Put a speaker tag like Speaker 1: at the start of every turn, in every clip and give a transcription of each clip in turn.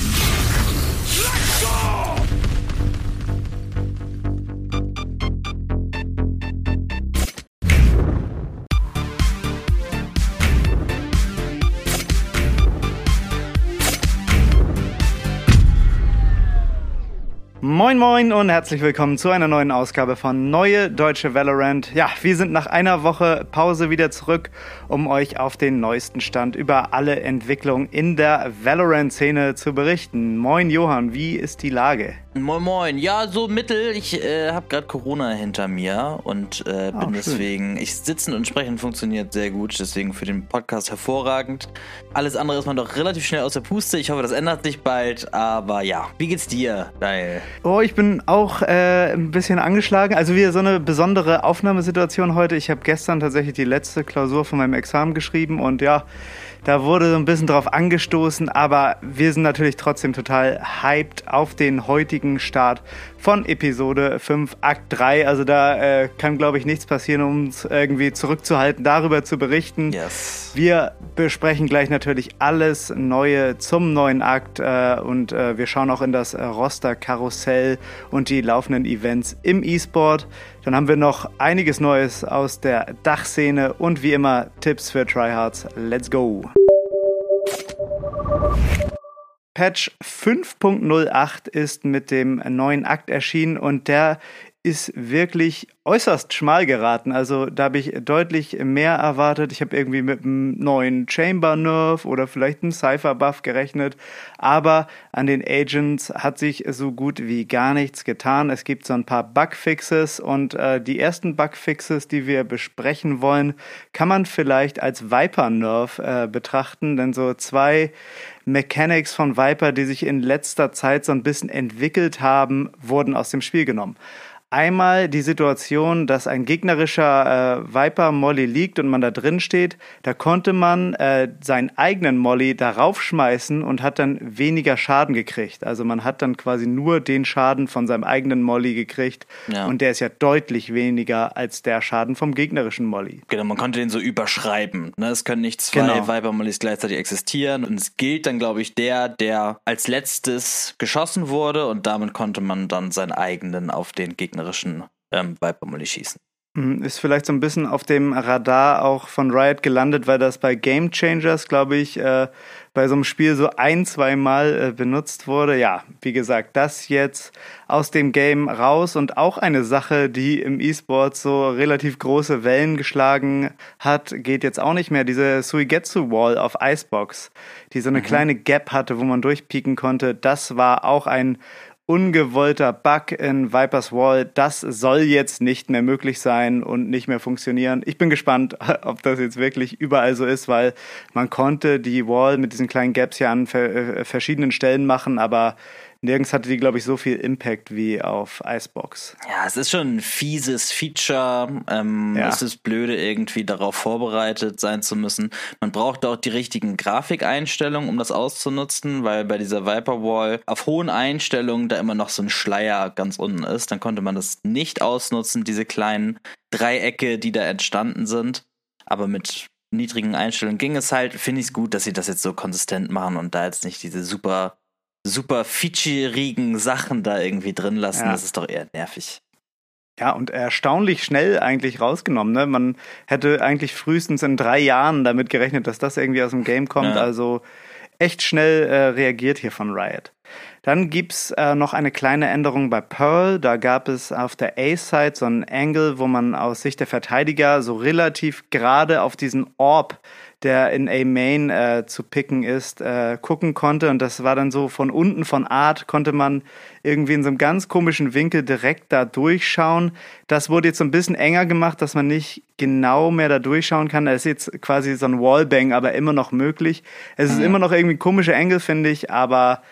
Speaker 1: Let's go! Moin Moin und herzlich willkommen zu einer neuen Ausgabe von Neue Deutsche Valorant. Ja, wir sind nach einer Woche Pause wieder zurück, um euch auf den neuesten Stand über alle Entwicklungen in der Valorant-Szene zu berichten. Moin Johann, wie ist die Lage?
Speaker 2: Moin Moin, ja, so mittel. Ich äh, habe gerade Corona hinter mir und äh, bin oh, deswegen, ich sitzen und sprechen funktioniert sehr gut, deswegen für den Podcast hervorragend. Alles andere ist man doch relativ schnell aus der Puste. Ich hoffe, das ändert sich bald, aber ja, wie geht's dir, Geil.
Speaker 1: Oh, ich bin auch äh, ein bisschen angeschlagen. Also wieder so eine besondere Aufnahmesituation heute. Ich habe gestern tatsächlich die letzte Klausur von meinem Examen geschrieben und ja, da wurde so ein bisschen drauf angestoßen, aber wir sind natürlich trotzdem total hyped auf den heutigen Start von Episode 5, Akt 3. Also da äh, kann, glaube ich, nichts passieren, um uns irgendwie zurückzuhalten, darüber zu berichten.
Speaker 2: Yes.
Speaker 1: Wir besprechen gleich natürlich alles Neue zum neuen Akt äh, und äh, wir schauen auch in das Roster-Karussell und die laufenden Events im E-Sport. Dann haben wir noch einiges Neues aus der Dachszene und wie immer Tipps für Tryhards. Let's go! Patch 5.08 ist mit dem neuen Akt erschienen und der ist wirklich äußerst schmal geraten. Also da habe ich deutlich mehr erwartet. Ich habe irgendwie mit einem neuen Chamber Nerf oder vielleicht einem Cypher Buff gerechnet. Aber an den Agents hat sich so gut wie gar nichts getan. Es gibt so ein paar Bugfixes und äh, die ersten Bugfixes, die wir besprechen wollen, kann man vielleicht als Viper Nerf äh, betrachten. Denn so zwei Mechanics von Viper, die sich in letzter Zeit so ein bisschen entwickelt haben, wurden aus dem Spiel genommen. Einmal die Situation, dass ein gegnerischer äh, Viper Molly liegt und man da drin steht. Da konnte man äh, seinen eigenen Molly darauf schmeißen und hat dann weniger Schaden gekriegt. Also man hat dann quasi nur den Schaden von seinem eigenen Molly gekriegt. Ja. Und der ist ja deutlich weniger als der Schaden vom gegnerischen Molly.
Speaker 2: Genau, man konnte den so überschreiben. Ne? Es können nicht zwei genau. Viper Mollys gleichzeitig existieren. Und es gilt dann, glaube ich, der, der als letztes geschossen wurde. Und damit konnte man dann seinen eigenen auf den Gegner gegnerischen ähm, Viper schießen.
Speaker 1: Mhm, ist vielleicht so ein bisschen auf dem Radar auch von Riot gelandet, weil das bei Game Changers, glaube ich, äh, bei so einem Spiel so ein, zwei Mal äh, benutzt wurde. Ja, wie gesagt, das jetzt aus dem Game raus und auch eine Sache, die im E-Sport so relativ große Wellen geschlagen hat, geht jetzt auch nicht mehr. Diese Suigetsu Wall auf Icebox, die so eine mhm. kleine Gap hatte, wo man durchpieken konnte, das war auch ein ungewollter Bug in Vipers Wall. Das soll jetzt nicht mehr möglich sein und nicht mehr funktionieren. Ich bin gespannt, ob das jetzt wirklich überall so ist, weil man konnte die Wall mit diesen kleinen Gaps ja an äh, verschiedenen Stellen machen, aber nirgends hatte die, glaube ich, so viel Impact wie auf Icebox.
Speaker 2: Ja, es ist schon ein fieses Feature. Ähm, ja. Es ist blöde, irgendwie darauf vorbereitet sein zu müssen. Man braucht auch die richtigen Grafikeinstellungen, um das auszunutzen, weil bei dieser Viper Wall auf hohen Einstellungen da immer noch so ein Schleier ganz unten ist. Dann konnte man das nicht ausnutzen, diese kleinen Dreiecke, die da entstanden sind. Aber mit niedrigen Einstellungen ging es halt. Finde ich es gut, dass sie das jetzt so konsistent machen und da jetzt nicht diese super super featureigen Sachen da irgendwie drin lassen. Ja. Das ist doch eher nervig.
Speaker 1: Ja, und erstaunlich schnell eigentlich rausgenommen. Ne? Man hätte eigentlich frühestens in drei Jahren damit gerechnet, dass das irgendwie aus dem Game kommt. Ja. Also echt schnell äh, reagiert hier von Riot. Dann gibt's äh, noch eine kleine Änderung bei Pearl. Da gab es auf der A-Side so einen Angle, wo man aus Sicht der Verteidiger so relativ gerade auf diesen Orb der in A-Main äh, zu picken ist, äh, gucken konnte. Und das war dann so von unten, von Art, konnte man irgendwie in so einem ganz komischen Winkel direkt da durchschauen. Das wurde jetzt so ein bisschen enger gemacht, dass man nicht genau mehr da durchschauen kann. Da ist jetzt quasi so ein Wallbang, aber immer noch möglich. Es ist mhm. immer noch irgendwie ein komischer Engel, finde ich, aber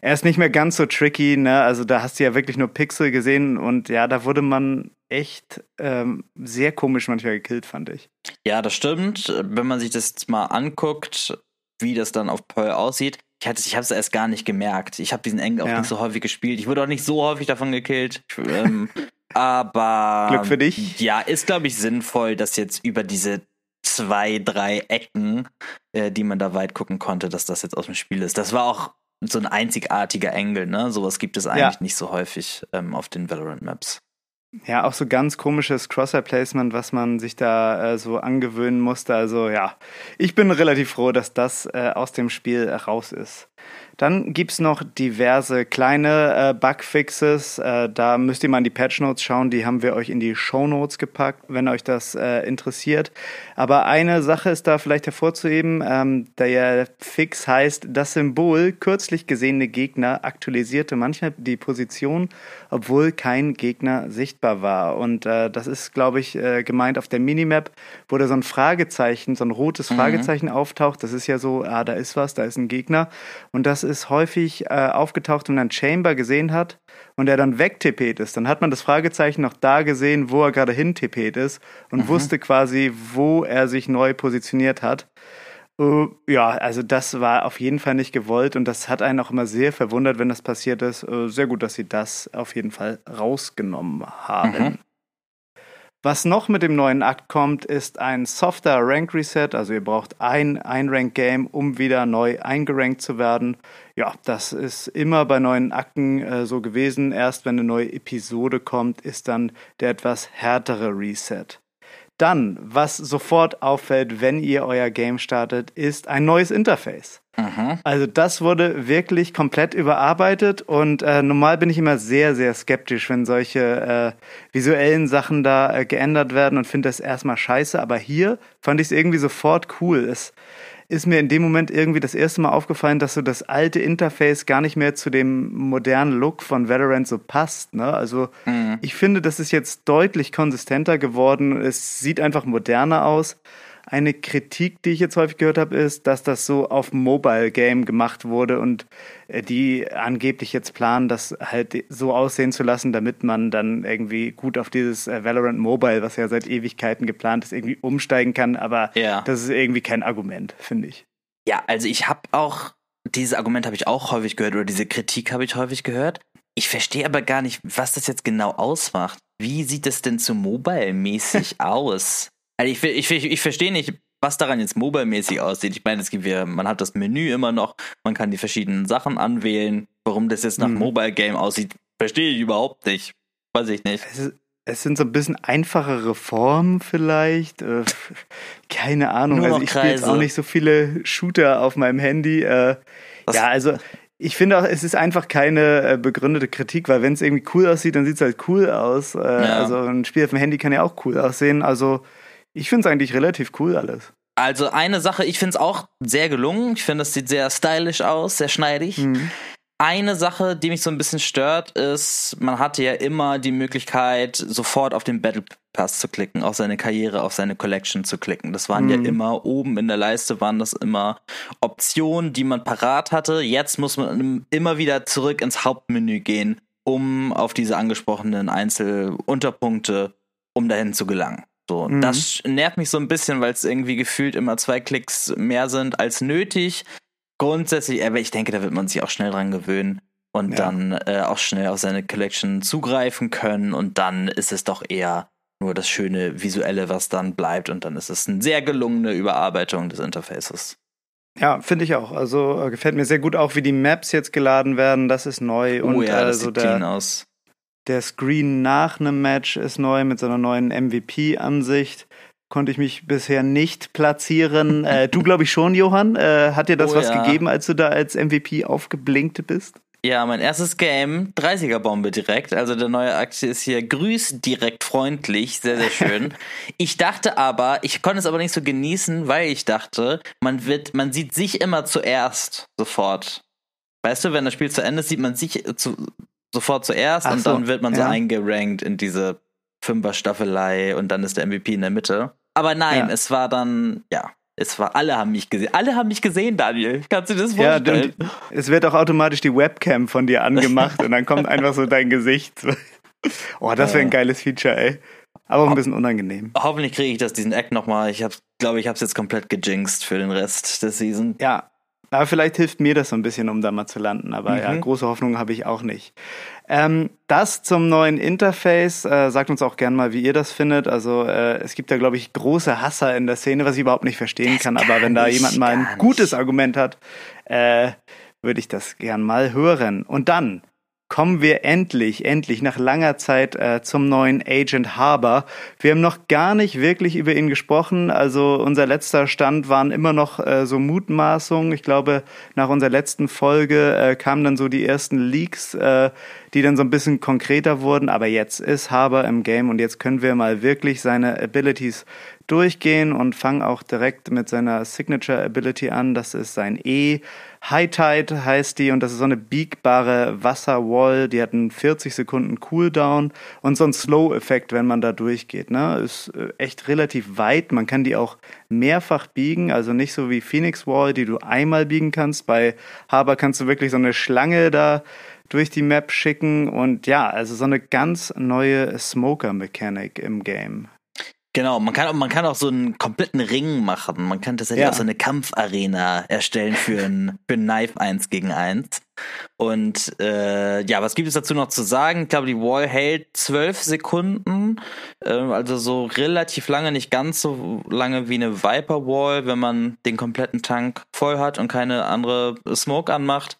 Speaker 1: er ist nicht mehr ganz so tricky, ne? Also da hast du ja wirklich nur Pixel gesehen und ja, da wurde man echt ähm, sehr komisch manchmal gekillt, fand ich.
Speaker 2: Ja, das stimmt. Wenn man sich das jetzt mal anguckt, wie das dann auf Pearl aussieht, ich, ich habe es erst gar nicht gemerkt. Ich habe diesen Engel auch ja. nicht so häufig gespielt. Ich wurde auch nicht so häufig davon gekillt. Ähm, aber
Speaker 1: Glück für dich.
Speaker 2: Ja, ist glaube ich sinnvoll, dass jetzt über diese zwei, drei Ecken, äh, die man da weit gucken konnte, dass das jetzt aus dem Spiel ist. Das war auch so ein einzigartiger Engel, ne? Sowas gibt es eigentlich ja. nicht so häufig ähm, auf den Valorant-Maps.
Speaker 1: Ja, auch so ganz komisches Crosshair-Placement, was man sich da äh, so angewöhnen musste. Also ja, ich bin relativ froh, dass das äh, aus dem Spiel raus ist. Dann gibt's noch diverse kleine äh, Bugfixes. Äh, da müsst ihr mal in die Patch Notes schauen. Die haben wir euch in die Show Notes gepackt, wenn euch das äh, interessiert. Aber eine Sache ist da vielleicht hervorzuheben. Ähm, der Fix heißt, das Symbol kürzlich gesehene Gegner aktualisierte manchmal die Position, obwohl kein Gegner sichtbar war. Und äh, das ist, glaube ich, äh, gemeint auf der Minimap, wo da so ein Fragezeichen, so ein rotes mhm. Fragezeichen auftaucht. Das ist ja so, ah, da ist was, da ist ein Gegner. Und das ist häufig äh, aufgetaucht, wenn man Chamber gesehen hat und er dann wegtippet ist. Dann hat man das Fragezeichen noch da gesehen, wo er gerade hintippet ist und mhm. wusste quasi, wo er sich neu positioniert hat. Uh, ja, also das war auf jeden Fall nicht gewollt und das hat einen auch immer sehr verwundert, wenn das passiert ist. Uh, sehr gut, dass sie das auf jeden Fall rausgenommen haben. Mhm. Was noch mit dem neuen Akt kommt, ist ein softer Rank Reset. Also ihr braucht ein, ein Rank Game, um wieder neu eingerankt zu werden. Ja, das ist immer bei neuen Akten äh, so gewesen. Erst wenn eine neue Episode kommt, ist dann der etwas härtere Reset. Dann, was sofort auffällt, wenn ihr euer Game startet, ist ein neues Interface. Mhm. Also das wurde wirklich komplett überarbeitet und äh, normal bin ich immer sehr, sehr skeptisch, wenn solche äh, visuellen Sachen da äh, geändert werden und finde das erstmal scheiße. Aber hier fand ich es irgendwie sofort cool. Es ist mir in dem Moment irgendwie das erste Mal aufgefallen, dass so das alte Interface gar nicht mehr zu dem modernen Look von Valorant so passt. Ne? Also mhm. ich finde, das ist jetzt deutlich konsistenter geworden. Es sieht einfach moderner aus. Eine Kritik, die ich jetzt häufig gehört habe, ist, dass das so auf Mobile Game gemacht wurde und äh, die angeblich jetzt planen, das halt so aussehen zu lassen, damit man dann irgendwie gut auf dieses äh, Valorant Mobile, was ja seit Ewigkeiten geplant ist, irgendwie umsteigen kann. Aber ja. das ist irgendwie kein Argument, finde ich.
Speaker 2: Ja, also ich habe auch, dieses Argument habe ich auch häufig gehört oder diese Kritik habe ich häufig gehört. Ich verstehe aber gar nicht, was das jetzt genau ausmacht. Wie sieht es denn so mobile-mäßig aus? Also ich, ich, ich, ich verstehe nicht, was daran jetzt mobile-mäßig aussieht. Ich meine, es gibt ja, man hat das Menü immer noch, man kann die verschiedenen Sachen anwählen. Warum das jetzt nach mhm. Mobile-Game aussieht, verstehe ich überhaupt nicht. Weiß ich nicht.
Speaker 1: Es, es, sind so ein bisschen einfachere Formen vielleicht. Äh, keine Ahnung. Nur also ich spiele jetzt auch nicht so viele Shooter auf meinem Handy. Äh, ja, also ich finde auch, es ist einfach keine äh, begründete Kritik, weil wenn es irgendwie cool aussieht, dann sieht es halt cool aus. Äh, ja. Also ein Spiel auf dem Handy kann ja auch cool aussehen. Also ich finde es eigentlich relativ cool alles.
Speaker 2: Also eine Sache, ich finde es auch sehr gelungen. Ich finde, es sieht sehr stylisch aus, sehr schneidig. Mhm. Eine Sache, die mich so ein bisschen stört, ist, man hatte ja immer die Möglichkeit, sofort auf den Battle Pass zu klicken, auf seine Karriere, auf seine Collection zu klicken. Das waren mhm. ja immer oben in der Leiste, waren das immer Optionen, die man parat hatte. Jetzt muss man immer wieder zurück ins Hauptmenü gehen, um auf diese angesprochenen Einzelunterpunkte, um dahin zu gelangen. So, mhm. das nervt mich so ein bisschen, weil es irgendwie gefühlt immer zwei Klicks mehr sind als nötig. Grundsätzlich, aber ich denke, da wird man sich auch schnell dran gewöhnen und ja. dann äh, auch schnell auf seine Collection zugreifen können und dann ist es doch eher nur das schöne Visuelle, was dann bleibt und dann ist es eine sehr gelungene Überarbeitung des Interfaces.
Speaker 1: Ja, finde ich auch. Also äh, gefällt mir sehr gut auch, wie die Maps jetzt geladen werden. Das ist neu
Speaker 2: oh, und ja, das
Speaker 1: also
Speaker 2: sieht der, clean aus.
Speaker 1: Der Screen nach einem Match ist neu mit so einer neuen MVP-Ansicht. Konnte ich mich bisher nicht platzieren. äh, du, glaube ich, schon, Johann. Äh, hat dir das oh, was ja. gegeben, als du da als MVP aufgeblinkt bist?
Speaker 2: Ja, mein erstes Game, 30er-Bombe direkt. Also der neue Aktie ist hier grüß direkt freundlich, sehr, sehr schön. ich dachte aber, ich konnte es aber nicht so genießen, weil ich dachte, man wird, man sieht sich immer zuerst sofort. Weißt du, wenn das Spiel zu Ende ist, sieht man sich zu, sofort zuerst Ach und so, dann wird man ja. so eingerankt in diese Fünfer-Staffelei und dann ist der MVP in der Mitte. Aber nein, ja. es war dann, ja, es war, alle haben mich gesehen. Alle haben mich gesehen, Daniel. Kannst du das vorstellen? Ja,
Speaker 1: es wird auch automatisch die Webcam von dir angemacht und dann kommt einfach so dein Gesicht. Oh, das wäre ein geiles Feature, ey. Aber ein bisschen unangenehm.
Speaker 2: Hoffentlich kriege ich das, diesen Act nochmal. Ich glaube, ich habe es jetzt komplett gejinxt für den Rest der Season.
Speaker 1: Ja, aber vielleicht hilft mir das so ein bisschen, um da mal zu landen. Aber mhm. ja, große Hoffnung habe ich auch nicht. Ähm, das zum neuen Interface. Äh, sagt uns auch gern mal, wie ihr das findet. Also äh, es gibt da, glaube ich, große Hasser in der Szene, was ich überhaupt nicht verstehen kann. kann. Aber wenn da jemand mal ein gutes Argument hat, äh, würde ich das gern mal hören. Und dann kommen wir endlich, endlich nach langer Zeit äh, zum neuen Agent Harbour. Wir haben noch gar nicht wirklich über ihn gesprochen. Also unser letzter Stand waren immer noch äh, so Mutmaßungen. Ich glaube, nach unserer letzten Folge äh, kamen dann so die ersten Leaks, äh, die dann so ein bisschen konkreter wurden. Aber jetzt ist Harbour im Game und jetzt können wir mal wirklich seine Abilities durchgehen und fangen auch direkt mit seiner Signature Ability an. Das ist sein E. High Tide heißt die und das ist so eine biegbare Wasserwall. Die hat einen 40 Sekunden Cooldown und so ein Slow-Effekt, wenn man da durchgeht. Ne? Ist äh, echt relativ weit. Man kann die auch mehrfach biegen, also nicht so wie Phoenix Wall, die du einmal biegen kannst. Bei Haber kannst du wirklich so eine Schlange da durch die Map schicken und ja, also so eine ganz neue Smoker-Mechanik im Game.
Speaker 2: Genau, man kann, man kann auch so einen kompletten Ring machen. Man kann tatsächlich ja. auch so eine Kampfarena erstellen für ein, für ein Knife 1 gegen 1. Und äh, ja, was gibt es dazu noch zu sagen? Ich glaube, die Wall hält zwölf Sekunden, äh, also so relativ lange, nicht ganz so lange wie eine Viper Wall, wenn man den kompletten Tank voll hat und keine andere Smoke anmacht.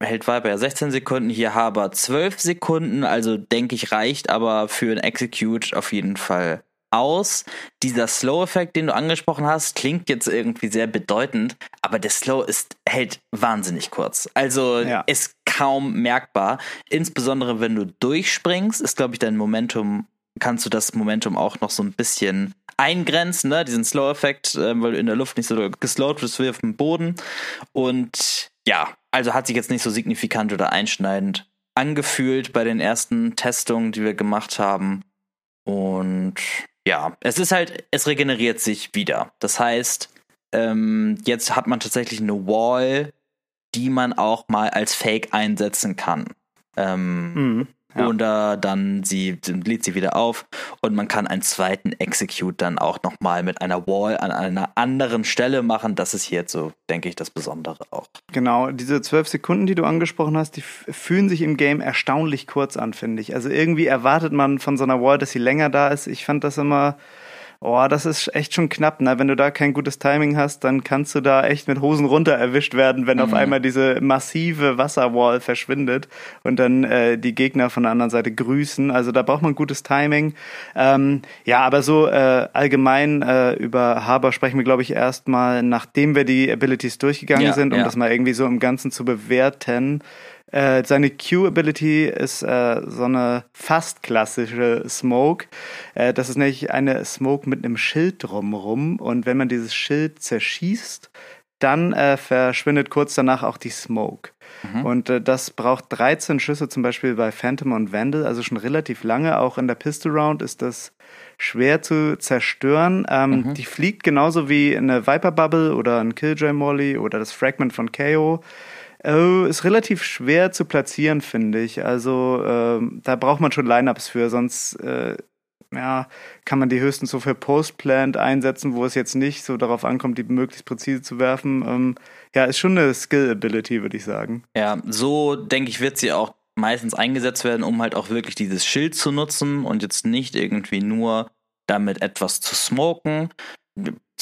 Speaker 2: Hält Viper ja 16 Sekunden, hier Haber 12 Sekunden, also denke ich reicht aber für ein Execute auf jeden Fall aus. Dieser Slow-Effekt, den du angesprochen hast, klingt jetzt irgendwie sehr bedeutend, aber der Slow ist, hält wahnsinnig kurz. Also ja. ist kaum merkbar. Insbesondere wenn du durchspringst, ist, glaube ich, dein Momentum, kannst du das Momentum auch noch so ein bisschen eingrenzen, ne? diesen Slow-Effekt, äh, weil du in der Luft nicht so geslowt bist wie auf dem Boden. Und ja, also hat sich jetzt nicht so signifikant oder einschneidend angefühlt bei den ersten Testungen, die wir gemacht haben. Und ja, es ist halt, es regeneriert sich wieder. Das heißt, ähm, jetzt hat man tatsächlich eine Wall, die man auch mal als Fake einsetzen kann. Ähm, mhm. Ja. Oder dann sie lädt sie wieder auf und man kann einen zweiten Execute dann auch nochmal mit einer Wall an einer anderen Stelle machen. Das ist hier jetzt so, denke ich, das Besondere auch.
Speaker 1: Genau, diese zwölf Sekunden, die du angesprochen hast, die fühlen sich im Game erstaunlich kurz an, finde ich. Also irgendwie erwartet man von so einer Wall, dass sie länger da ist. Ich fand das immer Oh, das ist echt schon knapp, ne? Wenn du da kein gutes Timing hast, dann kannst du da echt mit Hosen runter erwischt werden, wenn mhm. auf einmal diese massive Wasserwall verschwindet und dann äh, die Gegner von der anderen Seite grüßen. Also da braucht man gutes Timing. Ähm, ja, aber so äh, allgemein äh, über Haber sprechen wir, glaube ich, erstmal, nachdem wir die Abilities durchgegangen ja, sind, um ja. das mal irgendwie so im Ganzen zu bewerten. Äh, seine Q-Ability ist äh, so eine fast klassische Smoke. Äh, das ist nämlich eine Smoke mit einem Schild drumherum. Und wenn man dieses Schild zerschießt, dann äh, verschwindet kurz danach auch die Smoke. Mhm. Und äh, das braucht 13 Schüsse zum Beispiel bei Phantom und Vandal, also schon relativ lange. Auch in der Pistol Round ist das schwer zu zerstören. Ähm, mhm. Die fliegt genauso wie eine Viper Bubble oder ein Killjoy Molly oder das Fragment von KO. Äh, ist relativ schwer zu platzieren, finde ich. Also äh, da braucht man schon Lineups für, sonst äh, ja, kann man die höchstens so für Postplant einsetzen, wo es jetzt nicht so darauf ankommt, die möglichst präzise zu werfen. Ähm, ja, ist schon eine Skill-Ability, würde ich sagen.
Speaker 2: Ja, so denke ich, wird sie auch meistens eingesetzt werden, um halt auch wirklich dieses Schild zu nutzen und jetzt nicht irgendwie nur damit etwas zu smoken.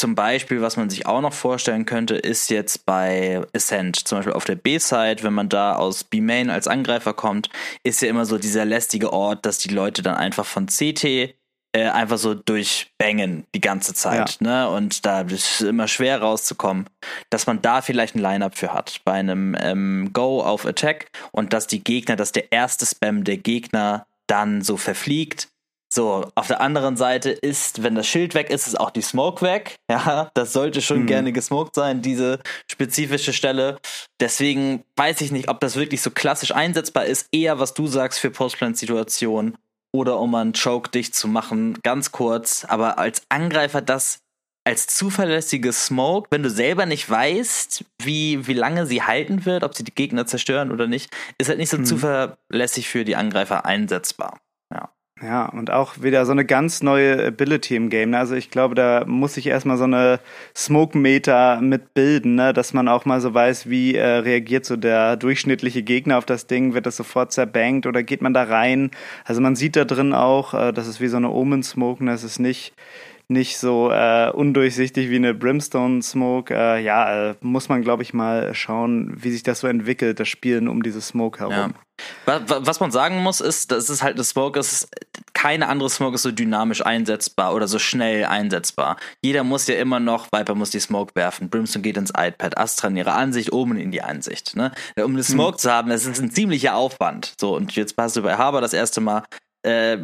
Speaker 2: Zum Beispiel, was man sich auch noch vorstellen könnte, ist jetzt bei Ascent, zum Beispiel auf der B-Side, wenn man da aus B-Main als Angreifer kommt, ist ja immer so dieser lästige Ort, dass die Leute dann einfach von CT äh, einfach so durchbangen die ganze Zeit, ja. ne? Und da ist es immer schwer rauszukommen, dass man da vielleicht ein Line-Up für hat bei einem ähm, Go auf Attack und dass die Gegner, dass der erste Spam der Gegner dann so verfliegt so, auf der anderen Seite ist, wenn das Schild weg ist, ist auch die Smoke weg. Ja, das sollte schon mhm. gerne gesmoked sein, diese spezifische Stelle. Deswegen weiß ich nicht, ob das wirklich so klassisch einsetzbar ist. Eher, was du sagst für Postplant-Situationen oder um einen Choke dicht zu machen. Ganz kurz, aber als Angreifer das als zuverlässige Smoke, wenn du selber nicht weißt, wie, wie lange sie halten wird, ob sie die Gegner zerstören oder nicht, ist halt nicht so mhm. zuverlässig für die Angreifer einsetzbar. Ja.
Speaker 1: Ja, und auch wieder so eine ganz neue Ability im Game. Ne? Also ich glaube, da muss sich erstmal so eine Smoke-Meter mitbilden, ne? dass man auch mal so weiß, wie äh, reagiert so der durchschnittliche Gegner auf das Ding. Wird das sofort zerbankt oder geht man da rein? Also man sieht da drin auch, äh, das ist wie so eine Omen-Smoke, ne? das ist nicht nicht so äh, undurchsichtig wie eine Brimstone Smoke. Äh, ja, äh, muss man, glaube ich, mal schauen, wie sich das so entwickelt, das Spielen um diese Smoke herum. Ja.
Speaker 2: Was man sagen muss, ist, dass es halt eine Smoke ist, keine andere Smoke ist so dynamisch einsetzbar oder so schnell einsetzbar. Jeder muss ja immer noch, Viper muss die Smoke werfen, Brimstone geht ins iPad, Astra in ihre Ansicht, oben in die Ansicht. Ne? Um eine Smoke hm. zu haben, das ist ein ziemlicher Aufwand. So, und jetzt passt du bei Haber das erste Mal, äh,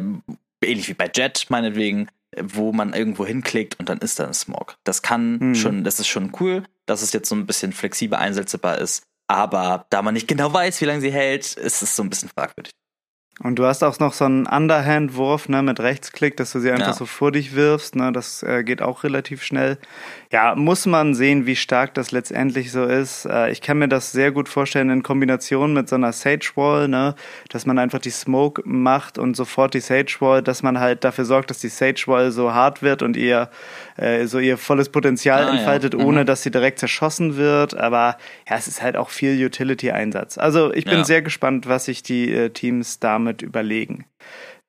Speaker 2: ähnlich wie bei Jet meinetwegen, wo man irgendwo hinklickt und dann ist da ein Smoke. Das kann hm. schon, das ist schon cool, dass es jetzt so ein bisschen flexibel einsetzbar ist. Aber da man nicht genau weiß, wie lange sie hält, ist es so ein bisschen fragwürdig.
Speaker 1: Und du hast auch noch so einen Underhand-Wurf ne, mit Rechtsklick, dass du sie einfach ja. so vor dich wirfst. Ne, das äh, geht auch relativ schnell. Ja, muss man sehen, wie stark das letztendlich so ist. Äh, ich kann mir das sehr gut vorstellen in Kombination mit so einer Sage Wall, ne, dass man einfach die Smoke macht und sofort die Sage Wall, dass man halt dafür sorgt, dass die Sage Wall so hart wird und ihr äh, so ihr volles Potenzial ah, entfaltet, ja. mhm. ohne dass sie direkt zerschossen wird. Aber ja, es ist halt auch viel Utility-Einsatz. Also ich bin ja. sehr gespannt, was sich die äh, Teams damit überlegen.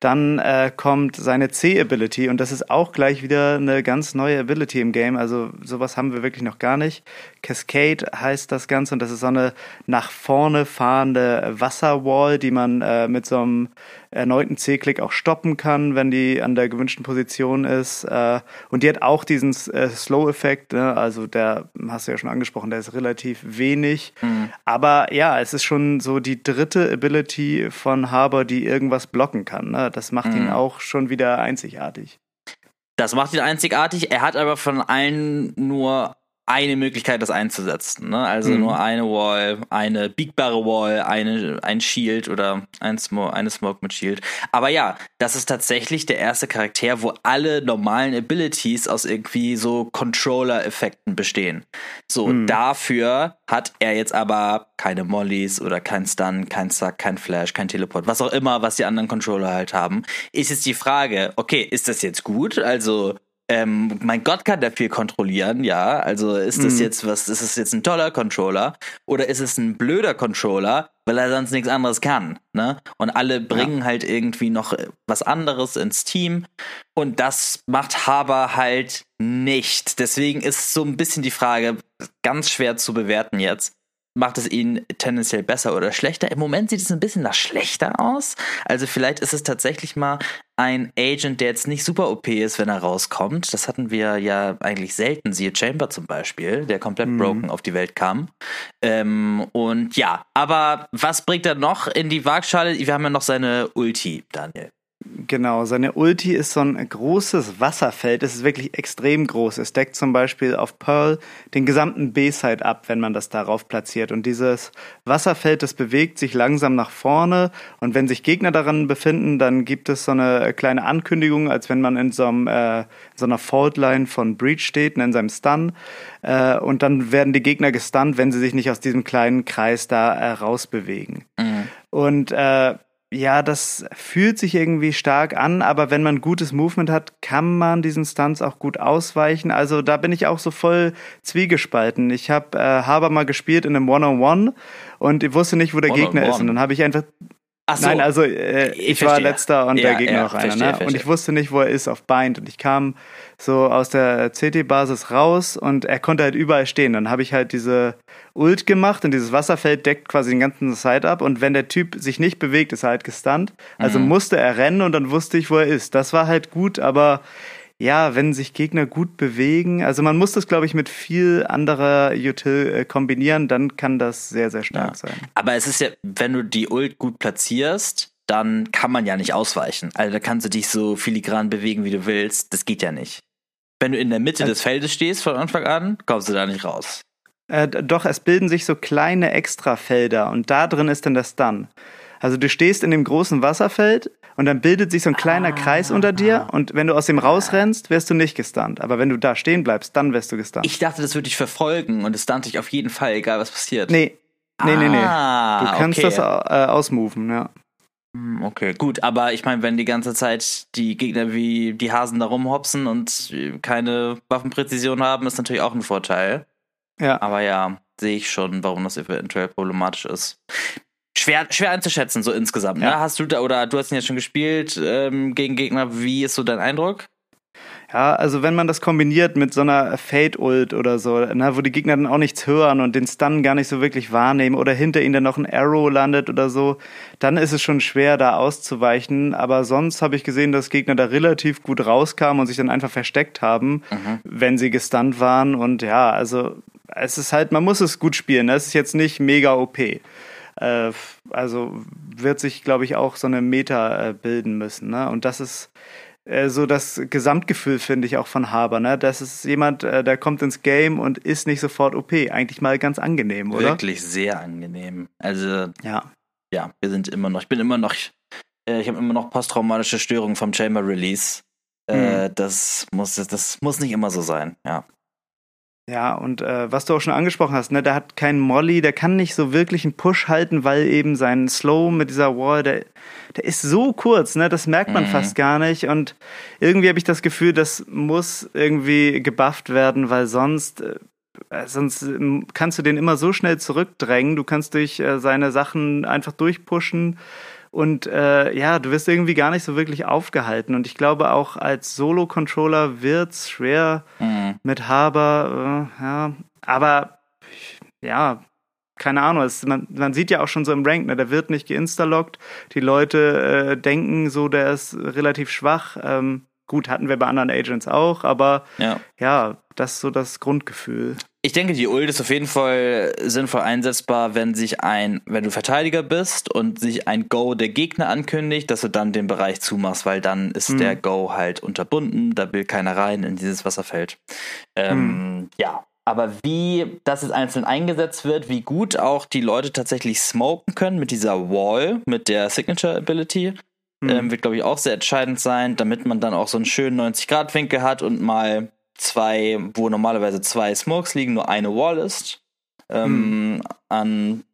Speaker 1: Dann äh, kommt seine C-Ability und das ist auch gleich wieder eine ganz neue Ability im Game. Also sowas haben wir wirklich noch gar nicht. Cascade heißt das Ganze und das ist so eine nach vorne fahrende Wasserwall, die man äh, mit so einem erneuten C-Klick auch stoppen kann, wenn die an der gewünschten Position ist. Äh, und die hat auch diesen äh, Slow-Effekt, ne? also der, hast du ja schon angesprochen, der ist relativ wenig. Mhm. Aber ja, es ist schon so die dritte Ability von Haber, die irgendwas blocken kann. Ne? Das macht mhm. ihn auch schon wieder einzigartig.
Speaker 2: Das macht ihn einzigartig. Er hat aber von allen nur eine Möglichkeit, das einzusetzen. Ne? Also mhm. nur eine Wall, eine biegbare Wall, eine, ein Shield oder ein Smo eine Smoke mit Shield. Aber ja, das ist tatsächlich der erste Charakter, wo alle normalen Abilities aus irgendwie so Controller-Effekten bestehen. So, mhm. dafür hat er jetzt aber keine Mollys oder kein Stun, kein Suck, kein Flash, kein Teleport, was auch immer, was die anderen Controller halt haben. Ist jetzt die Frage, okay, ist das jetzt gut? Also ähm, mein Gott kann der viel kontrollieren, ja. Also ist das mhm. jetzt was, ist es jetzt ein toller Controller oder ist es ein blöder Controller, weil er sonst nichts anderes kann, ne? Und alle bringen ja. halt irgendwie noch was anderes ins Team und das macht Haber halt nicht. Deswegen ist so ein bisschen die Frage ganz schwer zu bewerten jetzt macht es ihn tendenziell besser oder schlechter. Im Moment sieht es ein bisschen nach schlechter aus. Also vielleicht ist es tatsächlich mal ein Agent, der jetzt nicht super OP ist, wenn er rauskommt. Das hatten wir ja eigentlich selten. Siehe Chamber zum Beispiel, der komplett mhm. broken auf die Welt kam. Ähm, und ja, aber was bringt er noch in die Waagschale? Wir haben ja noch seine Ulti, Daniel.
Speaker 1: Genau, seine Ulti ist so ein großes Wasserfeld. Es ist wirklich extrem groß. Es deckt zum Beispiel auf Pearl den gesamten B-Side ab, wenn man das darauf platziert. Und dieses Wasserfeld, das bewegt sich langsam nach vorne. Und wenn sich Gegner daran befinden, dann gibt es so eine kleine Ankündigung, als wenn man in so, einem, äh, so einer Faultline von Breach steht, in seinem Stun. Äh, und dann werden die Gegner gestunt, wenn sie sich nicht aus diesem kleinen Kreis da äh, rausbewegen. Mhm. Und äh, ja, das fühlt sich irgendwie stark an, aber wenn man gutes Movement hat, kann man diesen Stunts auch gut ausweichen. Also da bin ich auch so voll zwiegespalten. Ich habe äh, Haber mal gespielt in einem One-on-One und ich wusste nicht, wo der One Gegner ist. Und dann habe ich einfach Ach so. Nein, also äh, ich, ich war letzter und ja, der Gegner ja, noch einer. Verstehe, ne? Verstehe. Und ich wusste nicht, wo er ist auf Bind. Und ich kam so aus der CT-Basis raus und er konnte halt überall stehen. Dann habe ich halt diese Ult gemacht und dieses Wasserfeld deckt quasi den ganzen Side ab. Und wenn der Typ sich nicht bewegt, ist er halt gestunt. Also mhm. musste er rennen und dann wusste ich, wo er ist. Das war halt gut, aber ja, wenn sich Gegner gut bewegen, also man muss das, glaube ich, mit viel anderer Util äh, kombinieren, dann kann das sehr, sehr stark ja. sein.
Speaker 2: Aber es ist ja, wenn du die Ult gut platzierst, dann kann man ja nicht ausweichen. Also da kannst du dich so filigran bewegen, wie du willst. Das geht ja nicht. Wenn du in der Mitte also, des Feldes stehst von Anfang an, kommst du da nicht raus.
Speaker 1: Äh, doch, es bilden sich so kleine Extrafelder und da drin ist dann das Stun. Also du stehst in dem großen Wasserfeld und dann bildet sich so ein kleiner ah, Kreis unter dir und wenn du aus dem rausrennst, wirst du nicht gestunt. Aber wenn du da stehen bleibst, dann wirst du gestunt.
Speaker 2: Ich dachte, das würde dich verfolgen und es stunt dich auf jeden Fall, egal was passiert.
Speaker 1: Nee, nee, nee, nee. Ah, du kannst okay. das äh, ausmoven, ja.
Speaker 2: Hm, okay, gut, aber ich meine, wenn die ganze Zeit die Gegner wie die Hasen da rumhopsen und keine Waffenpräzision haben, ist natürlich auch ein Vorteil. Ja. Aber ja, sehe ich schon, warum das eventuell problematisch ist schwer, schwer einzuschätzen, so insgesamt. Ne? Ja. Ne? Hast du da, oder du hast ihn ja schon gespielt ähm, gegen Gegner, wie ist so dein Eindruck?
Speaker 1: Ja, also wenn man das kombiniert mit so einer Fade-Ult oder so, na, wo die Gegner dann auch nichts hören und den Stun gar nicht so wirklich wahrnehmen oder hinter ihnen dann noch ein Arrow landet oder so, dann ist es schon schwer, da auszuweichen. Aber sonst habe ich gesehen, dass Gegner da relativ gut rauskamen und sich dann einfach versteckt haben, mhm. wenn sie gestunt waren. Und ja, also es ist halt, man muss es gut spielen. Ne? Es ist jetzt nicht mega OP. Äh, also wird sich, glaube ich, auch so eine Meta äh, bilden müssen. Ne? Und das ist äh, so das Gesamtgefühl, finde ich, auch von Haber. Ne? Das ist jemand, äh, der kommt ins Game und ist nicht sofort OP. Eigentlich mal ganz angenehm, oder?
Speaker 2: Wirklich sehr angenehm. Also, ja, ja wir sind immer noch, ich bin immer noch, äh, ich habe immer noch posttraumatische Störungen vom Chamber Release. Äh, mhm. Das muss, das muss nicht immer so sein, ja.
Speaker 1: Ja, und äh, was du auch schon angesprochen hast, ne, der hat keinen Molly, der kann nicht so wirklich einen Push halten, weil eben sein Slow mit dieser Wall, der, der ist so kurz, ne, das merkt man mhm. fast gar nicht. Und irgendwie habe ich das Gefühl, das muss irgendwie gebufft werden, weil sonst, äh, sonst ähm, kannst du den immer so schnell zurückdrängen. Du kannst durch äh, seine Sachen einfach durchpushen und äh, ja, du wirst irgendwie gar nicht so wirklich aufgehalten. Und ich glaube, auch als Solo-Controller wird es schwer mhm. mit Haber. Äh, ja, aber ja, keine Ahnung, es, man, man, sieht ja auch schon so im Rank, ne, der wird nicht geinstaloggt. Die Leute äh, denken so, der ist relativ schwach. Ähm, gut, hatten wir bei anderen Agents auch, aber ja, ja das ist so das Grundgefühl.
Speaker 2: Ich denke, die Ult ist auf jeden Fall sinnvoll einsetzbar, wenn sich ein, wenn du Verteidiger bist und sich ein Go der Gegner ankündigt, dass du dann den Bereich zumachst, weil dann ist mhm. der Go halt unterbunden, da will keiner rein in dieses Wasserfeld. Ähm, mhm. Ja, aber wie das jetzt einzeln eingesetzt wird, wie gut auch die Leute tatsächlich smoken können mit dieser Wall, mit der Signature Ability, mhm. ähm, wird, glaube ich, auch sehr entscheidend sein, damit man dann auch so einen schönen 90-Grad-Winkel hat und mal zwei, wo normalerweise zwei Smokes liegen, nur eine Wall ist. Ähm, mhm. An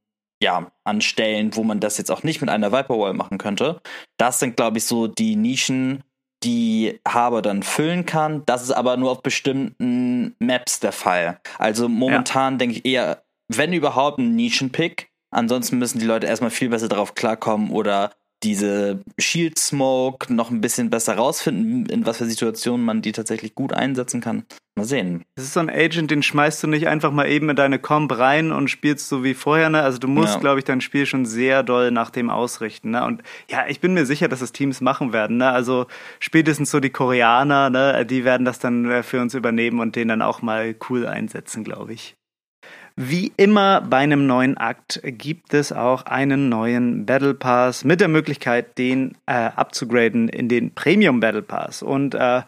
Speaker 2: ja, an Stellen, wo man das jetzt auch nicht mit einer Viper Wall machen könnte. Das sind, glaube ich, so die Nischen, die Haber dann füllen kann. Das ist aber nur auf bestimmten Maps der Fall. Also momentan ja. denke ich eher, wenn überhaupt, ein Nischenpick. Ansonsten müssen die Leute erstmal viel besser darauf klarkommen oder diese Shield Smoke noch ein bisschen besser rausfinden, in was für Situationen man die tatsächlich gut einsetzen kann. Mal sehen.
Speaker 1: Das ist so ein Agent, den schmeißt du nicht einfach mal eben in deine Comp rein und spielst so wie vorher, ne? Also du musst, ja. glaube ich, dein Spiel schon sehr doll nach dem ausrichten, ne? Und ja, ich bin mir sicher, dass es Teams machen werden, ne? Also spätestens so die Koreaner, ne? Die werden das dann äh, für uns übernehmen und den dann auch mal cool einsetzen, glaube ich. Wie immer bei einem neuen Akt gibt es auch einen neuen Battle Pass mit der Möglichkeit, den äh, abzugraden in den Premium Battle Pass. Und äh,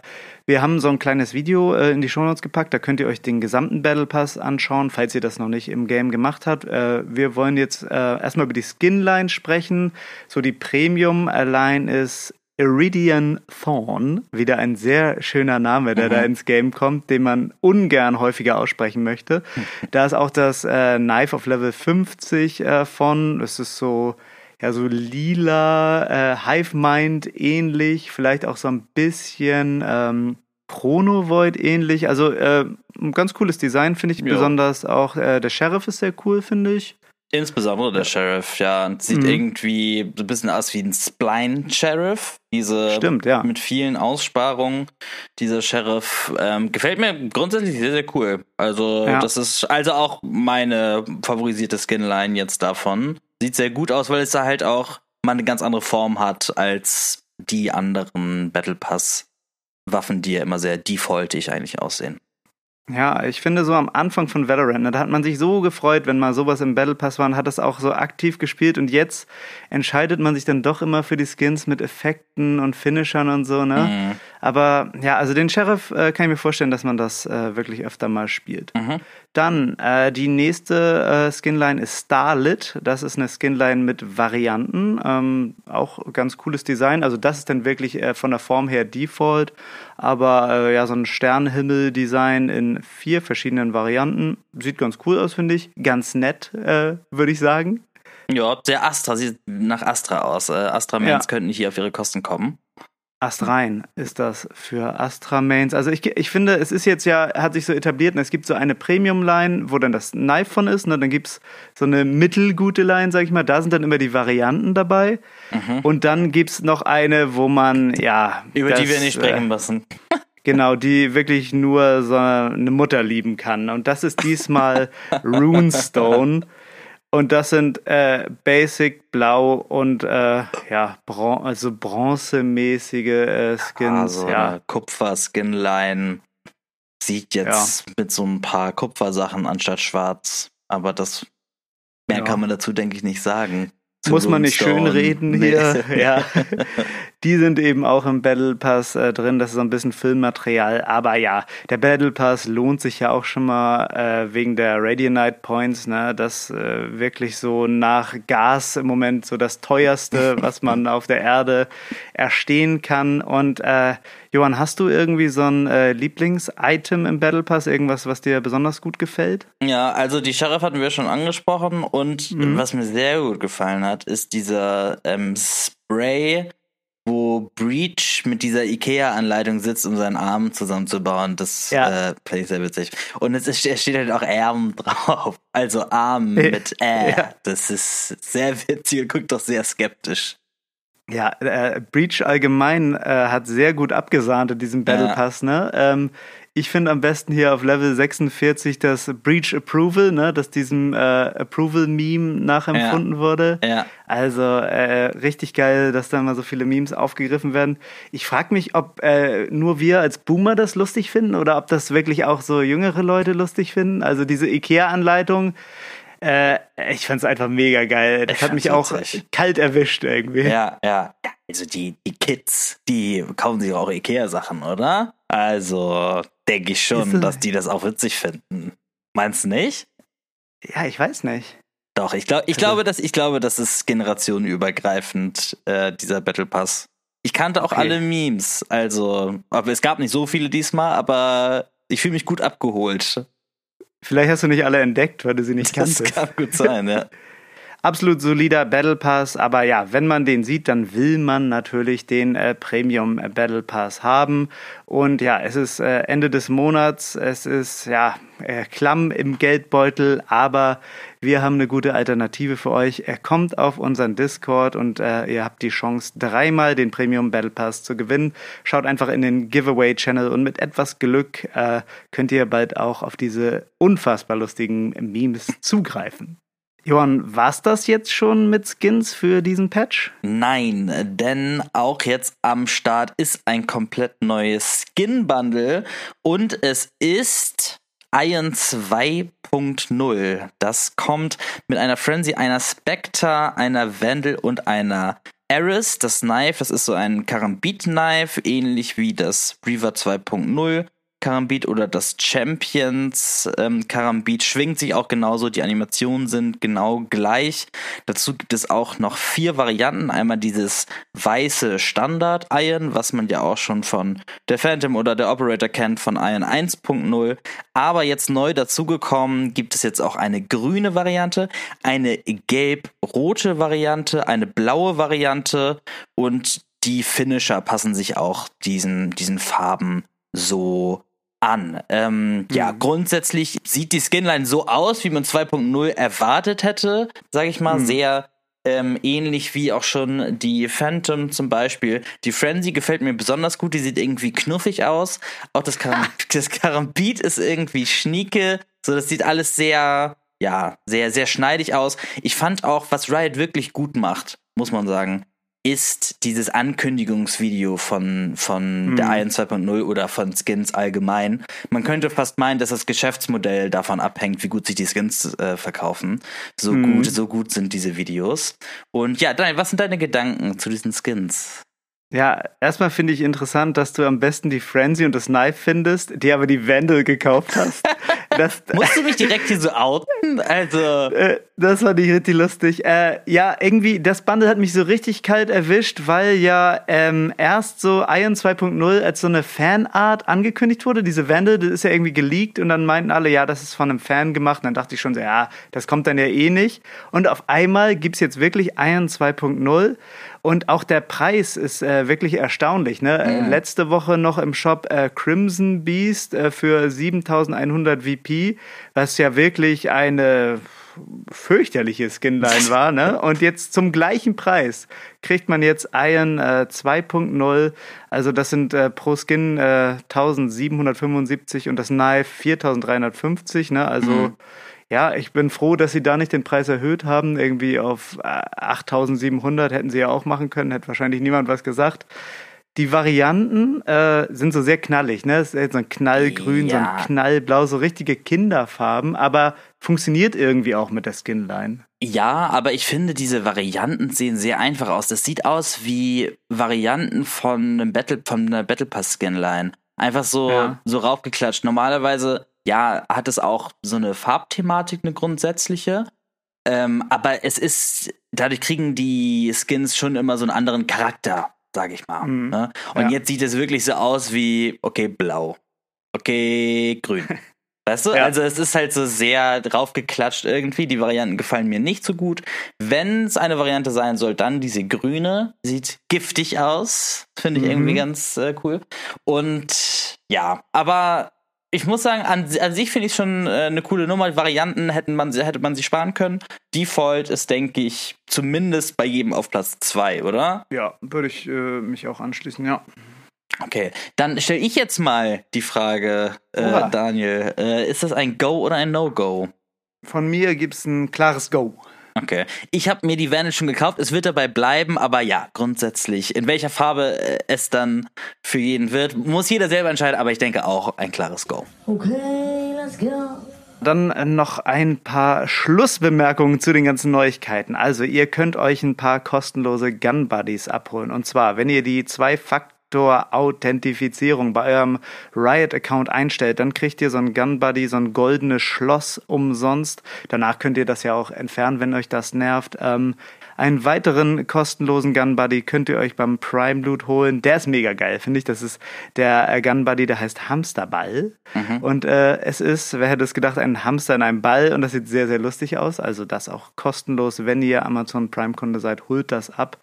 Speaker 1: wir haben so ein kleines Video äh, in die Show Notes gepackt, da könnt ihr euch den gesamten Battle Pass anschauen, falls ihr das noch nicht im Game gemacht habt. Äh, wir wollen jetzt äh, erstmal über die Skinline sprechen. So die Premium Line ist Iridian Thorn, wieder ein sehr schöner Name, der mhm. da ins Game kommt, den man ungern häufiger aussprechen möchte. Da ist auch das äh, Knife auf Level 50 äh, von. Es ist so, ja, so lila, äh, Hive Mind ähnlich, vielleicht auch so ein bisschen ähm, Chrono Void ähnlich. Also äh, ein ganz cooles Design, finde ich. Ja. Besonders auch äh, der Sheriff ist sehr cool, finde ich.
Speaker 2: Insbesondere der Sheriff, ja. Sieht mhm. irgendwie so ein bisschen aus wie ein Spline-Sheriff. Diese
Speaker 1: Stimmt, ja.
Speaker 2: mit vielen Aussparungen. Dieser Sheriff ähm, gefällt mir grundsätzlich sehr, sehr cool. Also, ja. das ist also auch meine favorisierte Skinline jetzt davon. Sieht sehr gut aus, weil es da halt auch mal eine ganz andere Form hat als die anderen Battle Pass Waffen, die ja immer sehr defaultig eigentlich aussehen.
Speaker 1: Ja, ich finde so am Anfang von Valorant, ne, da hat man sich so gefreut, wenn mal sowas im Battle Pass war und hat das auch so aktiv gespielt und jetzt entscheidet man sich dann doch immer für die Skins mit Effekten und Finishern und so, ne? Mhm. Aber ja, also den Sheriff äh, kann ich mir vorstellen, dass man das äh, wirklich öfter mal spielt. Mhm. Dann äh, die nächste äh, Skinline ist Starlit. Das ist eine Skinline mit Varianten. Ähm, auch ganz cooles Design. Also das ist dann wirklich äh, von der Form her Default. Aber äh, ja, so ein Sternenhimmel-Design in vier verschiedenen Varianten. Sieht ganz cool aus, finde ich. Ganz nett, äh, würde ich sagen.
Speaker 2: Ja, der Astra sieht nach Astra aus. Äh, Astra-Mans ja. könnten hier auf ihre Kosten kommen.
Speaker 1: Astrein ist das für Astra Mains. Also ich, ich finde, es ist jetzt ja, hat sich so etabliert, und es gibt so eine Premium-Line, wo dann das Knife von ist, ne? dann gibt es so eine mittelgute Line, sag ich mal, da sind dann immer die Varianten dabei. Mhm. Und dann gibt es noch eine, wo man, ja.
Speaker 2: Über das, die wir nicht sprechen äh, müssen.
Speaker 1: Genau, die wirklich nur so eine Mutter lieben kann. Und das ist diesmal Runestone. Und das sind äh, Basic Blau und äh, ja, Bron also bronzemäßige äh, Skins. Also ja.
Speaker 2: Kupfer-Skinline sieht jetzt ja. mit so ein paar Kupfersachen anstatt schwarz. Aber das mehr ja. kann man dazu, denke ich, nicht sagen.
Speaker 1: Muss man nicht schön reden hier. Nee. ja. Die sind eben auch im Battle Pass äh, drin. Das ist so ein bisschen Filmmaterial. Aber ja, der Battle Pass lohnt sich ja auch schon mal äh, wegen der Radianite Points. Ne? Das äh, wirklich so nach Gas im Moment so das teuerste, was man auf der Erde erstehen kann. Und äh, Johann, hast du irgendwie so ein äh, Lieblings-Item im Battle Pass? Irgendwas, was dir besonders gut gefällt?
Speaker 2: Ja, also die Sheriff hatten wir schon angesprochen. Und mhm. was mir sehr gut gefallen hat, ist dieser ähm, Spray wo Breach mit dieser IKEA-Anleitung sitzt, um seinen Arm zusammenzubauen. Das ja. äh, finde ich sehr witzig. Und es, ist, es steht halt auch Arm drauf. Also Arm mit Ä. Ja. Das ist sehr witzig und guckt doch sehr skeptisch.
Speaker 1: Ja, äh, Breach allgemein äh, hat sehr gut abgesahnt in diesem Battle Pass. Ne? Ähm, ich finde am besten hier auf Level 46 das Breach Approval, ne, dass diesem äh, Approval-Meme nachempfunden ja. wurde. Ja. Also äh, richtig geil, dass da mal so viele Memes aufgegriffen werden. Ich frage mich, ob äh, nur wir als Boomer das lustig finden oder ob das wirklich auch so jüngere Leute lustig finden. Also diese IKEA-Anleitung. Äh, ich fand's einfach mega geil. Das ich hat mich auch witzig. kalt erwischt irgendwie.
Speaker 2: Ja, ja. Also die, die Kids, die kaufen sich auch Ikea-Sachen, oder? Also denke ich schon, dass die das auch witzig finden. Meinst du nicht?
Speaker 1: Ja, ich weiß nicht.
Speaker 2: Doch, ich, glaub, ich, also, glaube, dass, ich glaube, das ist generationenübergreifend, äh, dieser Battle Pass. Ich kannte auch okay. alle Memes, also, aber es gab nicht so viele diesmal, aber ich fühle mich gut abgeholt.
Speaker 1: Vielleicht hast du nicht alle entdeckt, weil du sie nicht kanntest.
Speaker 2: Das kann gut sein, ja.
Speaker 1: absolut solider Battle Pass, aber ja, wenn man den sieht, dann will man natürlich den äh, Premium Battle Pass haben. Und ja, es ist äh, Ende des Monats, es ist ja äh, klamm im Geldbeutel, aber wir haben eine gute Alternative für euch. Er kommt auf unseren Discord und äh, ihr habt die Chance, dreimal den Premium Battle Pass zu gewinnen. Schaut einfach in den Giveaway-Channel und mit etwas Glück äh, könnt ihr bald auch auf diese unfassbar lustigen Memes zugreifen. Johann, war's das jetzt schon mit Skins für diesen Patch?
Speaker 2: Nein, denn auch jetzt am Start ist ein komplett neues Skin-Bundle und es ist Iron 2.0. Das kommt mit einer Frenzy, einer Spectre, einer Vandal und einer Eris. Das Knife, das ist so ein Karambit-Knife, ähnlich wie das Breaver 2.0. Karambit oder das Champions ähm, Karambit schwingt sich auch genauso. Die Animationen sind genau gleich. Dazu gibt es auch noch vier Varianten. Einmal dieses weiße Standard Iron, was man ja auch schon von der Phantom oder der Operator kennt von Iron 1.0. Aber jetzt neu dazugekommen gibt es jetzt auch eine grüne Variante, eine gelb-rote Variante, eine blaue Variante und die Finisher passen sich auch diesen, diesen Farben so an. Ähm, mhm. Ja, grundsätzlich sieht die Skinline so aus, wie man 2.0 erwartet hätte, sage ich mal, mhm. sehr ähm, ähnlich wie auch schon die Phantom zum Beispiel. Die Frenzy gefällt mir besonders gut, die sieht irgendwie knuffig aus. Auch das, Karam das Karambit ist irgendwie schnieke, so das sieht alles sehr, ja, sehr, sehr schneidig aus. Ich fand auch, was Riot wirklich gut macht, muss man sagen ist dieses Ankündigungsvideo von, von mhm. der Iron 2.0 oder von Skins allgemein. Man könnte fast meinen, dass das Geschäftsmodell davon abhängt, wie gut sich die Skins äh, verkaufen. So mhm. gut, so gut sind diese Videos. Und ja, dann, was sind deine Gedanken zu diesen Skins?
Speaker 1: Ja, erstmal finde ich interessant, dass du am besten die Frenzy und das Knife findest, die aber die Vandal gekauft hast.
Speaker 2: Das, Musst du mich direkt hier so outen? Also.
Speaker 1: Äh, das war nicht richtig lustig. Äh, ja, irgendwie, das Bundle hat mich so richtig kalt erwischt, weil ja ähm, erst so Iron 2.0 als so eine Fanart angekündigt wurde. Diese Vandal, das ist ja irgendwie geleakt und dann meinten alle, ja, das ist von einem Fan gemacht. Und dann dachte ich schon so, ja, das kommt dann ja eh nicht. Und auf einmal gibt's jetzt wirklich Iron 2.0 und auch der Preis ist äh, wirklich erstaunlich. Ne? Mhm. Letzte Woche noch im Shop äh, Crimson Beast äh, für 7100 VP, was ja wirklich eine fürchterliches Skinline war, ne? Und jetzt zum gleichen Preis kriegt man jetzt Iron äh, 2.0. Also das sind äh, pro Skin äh, 1775 und das Knife 4350, ne? Also mhm. Ja, ich bin froh, dass sie da nicht den Preis erhöht haben. Irgendwie auf 8700 äh, hätten sie ja auch machen können, hätte wahrscheinlich niemand was gesagt. Die Varianten äh, sind so sehr knallig, ne? Es ist so ein Knallgrün, ja. so ein Knallblau, so richtige Kinderfarben, aber funktioniert irgendwie auch mit der Skinline.
Speaker 2: Ja, aber ich finde, diese Varianten sehen sehr einfach aus. Das sieht aus wie Varianten von einem Battle, von einer Battle Pass Skinline. Einfach so, ja. so raufgeklatscht. Normalerweise, ja, hat es auch so eine Farbthematik, eine grundsätzliche. Ähm, aber es ist, dadurch kriegen die Skins schon immer so einen anderen Charakter sage ich mal. Mhm. Ne? Und ja. jetzt sieht es wirklich so aus wie, okay, blau. Okay, grün. Weißt du? Ja. Also es ist halt so sehr draufgeklatscht irgendwie. Die Varianten gefallen mir nicht so gut. Wenn es eine Variante sein soll, dann diese grüne. Sieht giftig aus. Finde ich mhm. irgendwie ganz äh, cool. Und ja, aber ich muss sagen, an, an sich finde ich schon äh, eine coole Nummer. Varianten hätten man, hätte man sich sparen können. Default ist, denke ich, zumindest bei jedem auf Platz 2, oder?
Speaker 1: Ja, würde ich äh, mich auch anschließen, ja.
Speaker 2: Okay, dann stelle ich jetzt mal die Frage, äh, Daniel. Äh, ist das ein Go oder ein No-Go?
Speaker 1: Von mir gibt es ein klares Go.
Speaker 2: Okay. Ich habe mir die Vanish schon gekauft. Es wird dabei bleiben, aber ja, grundsätzlich. In welcher Farbe äh, es dann für jeden wird, muss jeder selber entscheiden, aber ich denke auch ein klares Go. Okay,
Speaker 1: let's go. Dann äh, noch ein paar Schlussbemerkungen zu den ganzen Neuigkeiten. Also, ihr könnt euch ein paar kostenlose Gun Buddies abholen. Und zwar, wenn ihr die zwei Fakten Faktor-Authentifizierung bei eurem Riot-Account einstellt, dann kriegt ihr so ein Gun Buddy, so ein goldenes Schloss umsonst. Danach könnt ihr das ja auch entfernen, wenn euch das nervt. Ähm, einen weiteren kostenlosen Gun Buddy könnt ihr euch beim Prime Loot holen. Der ist mega geil, finde ich. Das ist der äh, Gun Buddy, der heißt Hamsterball. Mhm. Und äh, es ist, wer hätte es gedacht, ein Hamster in einem Ball. Und das sieht sehr, sehr lustig aus. Also das auch kostenlos. Wenn ihr Amazon Prime-Kunde seid, holt das ab.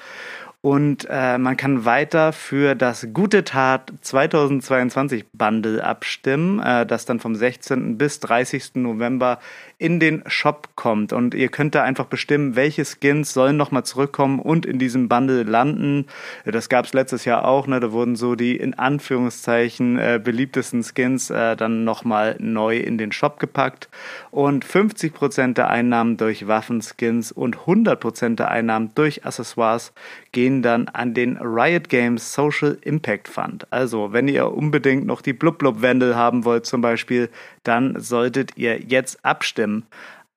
Speaker 1: Und äh, man kann weiter für das Gute Tat 2022 Bundle abstimmen, äh, das dann vom 16. bis 30. November in den Shop kommt. Und ihr könnt da einfach bestimmen, welche Skins sollen nochmal zurückkommen und in diesem Bundle landen. Das gab es letztes Jahr auch, ne? Da wurden so die in Anführungszeichen äh, beliebtesten Skins äh, dann nochmal neu in den Shop gepackt. Und 50% der Einnahmen durch Waffenskins und 100% der Einnahmen durch Accessoires gehen dann an den Riot Games Social Impact Fund. Also, wenn ihr unbedingt noch die Blub Blub Wendel haben wollt zum Beispiel, dann solltet ihr jetzt abstimmen.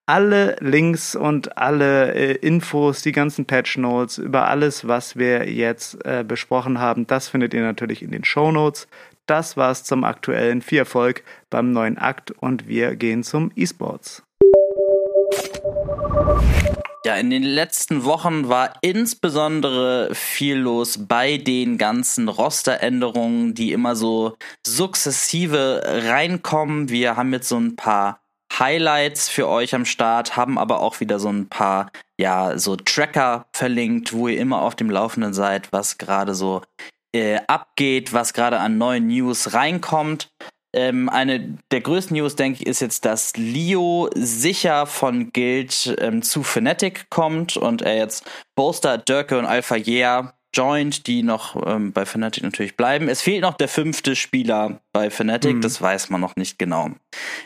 Speaker 1: Alle Links und alle äh, Infos, die ganzen Patch Notes über alles, was wir jetzt äh, besprochen haben, das findet ihr natürlich in den Show Notes. Das war's zum aktuellen Vierfolg beim neuen Akt und wir gehen zum E-Sports.
Speaker 2: Ja, in den letzten Wochen war insbesondere viel los bei den ganzen Rosteränderungen, die immer so sukzessive reinkommen. Wir haben jetzt so ein paar Highlights für euch am Start, haben aber auch wieder so ein paar, ja, so Tracker verlinkt, wo ihr immer auf dem Laufenden seid, was gerade so äh, abgeht, was gerade an neuen News reinkommt. Ähm, eine der größten News, denke ich, ist jetzt, dass Leo sicher von Guild ähm, zu Fnatic kommt und er jetzt Bolster, Dirke und Alpha Yeah joint, die noch ähm, bei Fnatic natürlich bleiben. Es fehlt noch der fünfte Spieler bei Fnatic, mhm. das weiß man noch nicht genau.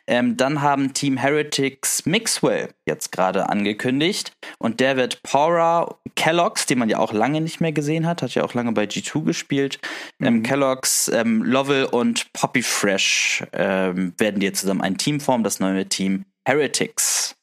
Speaker 2: Ähm, dann haben Team Heretics Mixwell jetzt gerade angekündigt und der wird Pora Kellogg's, den man ja auch lange nicht mehr gesehen hat, hat ja auch lange bei G2 gespielt. Ähm, mhm. Ähm, Kellogg's, Lovell und Poppy Fresh ähm, werden jetzt zusammen ein Team formen, das neue Team Heretics.